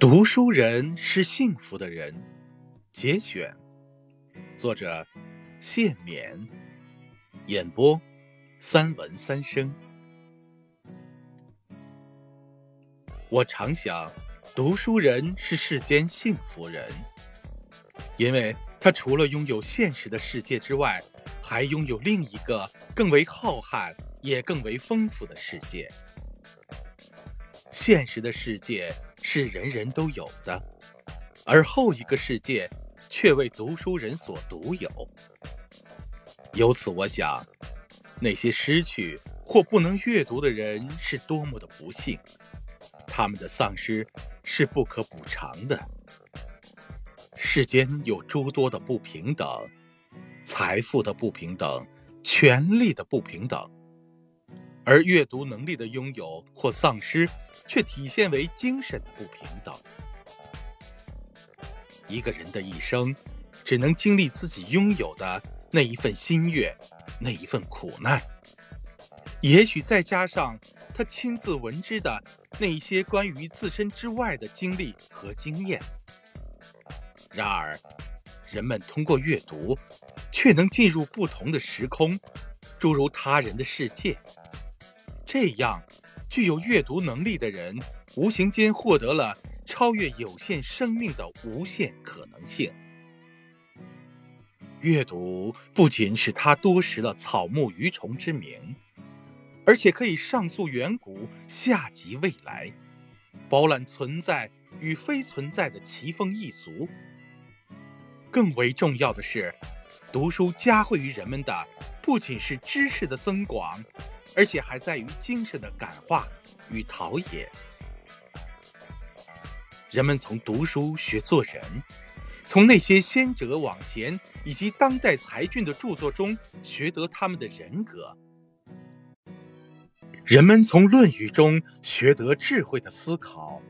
读书人是幸福的人。节选，作者谢冕，演播三文三生。我常想，读书人是世间幸福人，因为他除了拥有现实的世界之外，还拥有另一个更为浩瀚也更为丰富的世界。现实的世界。是人人都有的，而后一个世界却为读书人所独有。由此，我想，那些失去或不能阅读的人是多么的不幸，他们的丧失是不可补偿的。世间有诸多的不平等，财富的不平等，权力的不平等。而阅读能力的拥有或丧失，却体现为精神的不平等。一个人的一生，只能经历自己拥有的那一份心悦，那一份苦难，也许再加上他亲自闻之的那一些关于自身之外的经历和经验。然而，人们通过阅读，却能进入不同的时空，诸如他人的世界。这样，具有阅读能力的人，无形间获得了超越有限生命的无限可能性。阅读不仅使他多识了草木鱼虫之名，而且可以上溯远古，下及未来，饱览存在与非存在的奇风异俗。更为重要的是，读书加惠于人们的，不仅是知识的增广。而且还在于精神的感化与陶冶。人们从读书学做人，从那些先哲往贤以及当代才俊的著作中学得他们的人格。人们从《论语》中学得智慧的思考，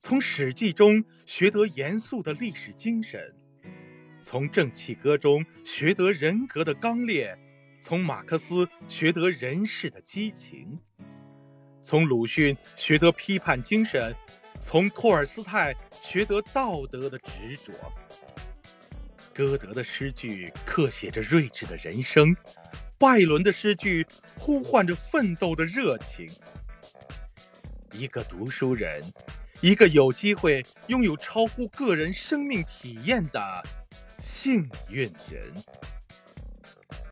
从《史记》中学得严肃的历史精神，从《正气歌》中学得人格的刚烈。从马克思学得人世的激情，从鲁迅学得批判精神，从托尔斯泰学得道德的执着。歌德的诗句刻写着睿智的人生，拜伦的诗句呼唤着奋斗的热情。一个读书人，一个有机会拥有超乎个人生命体验的幸运人。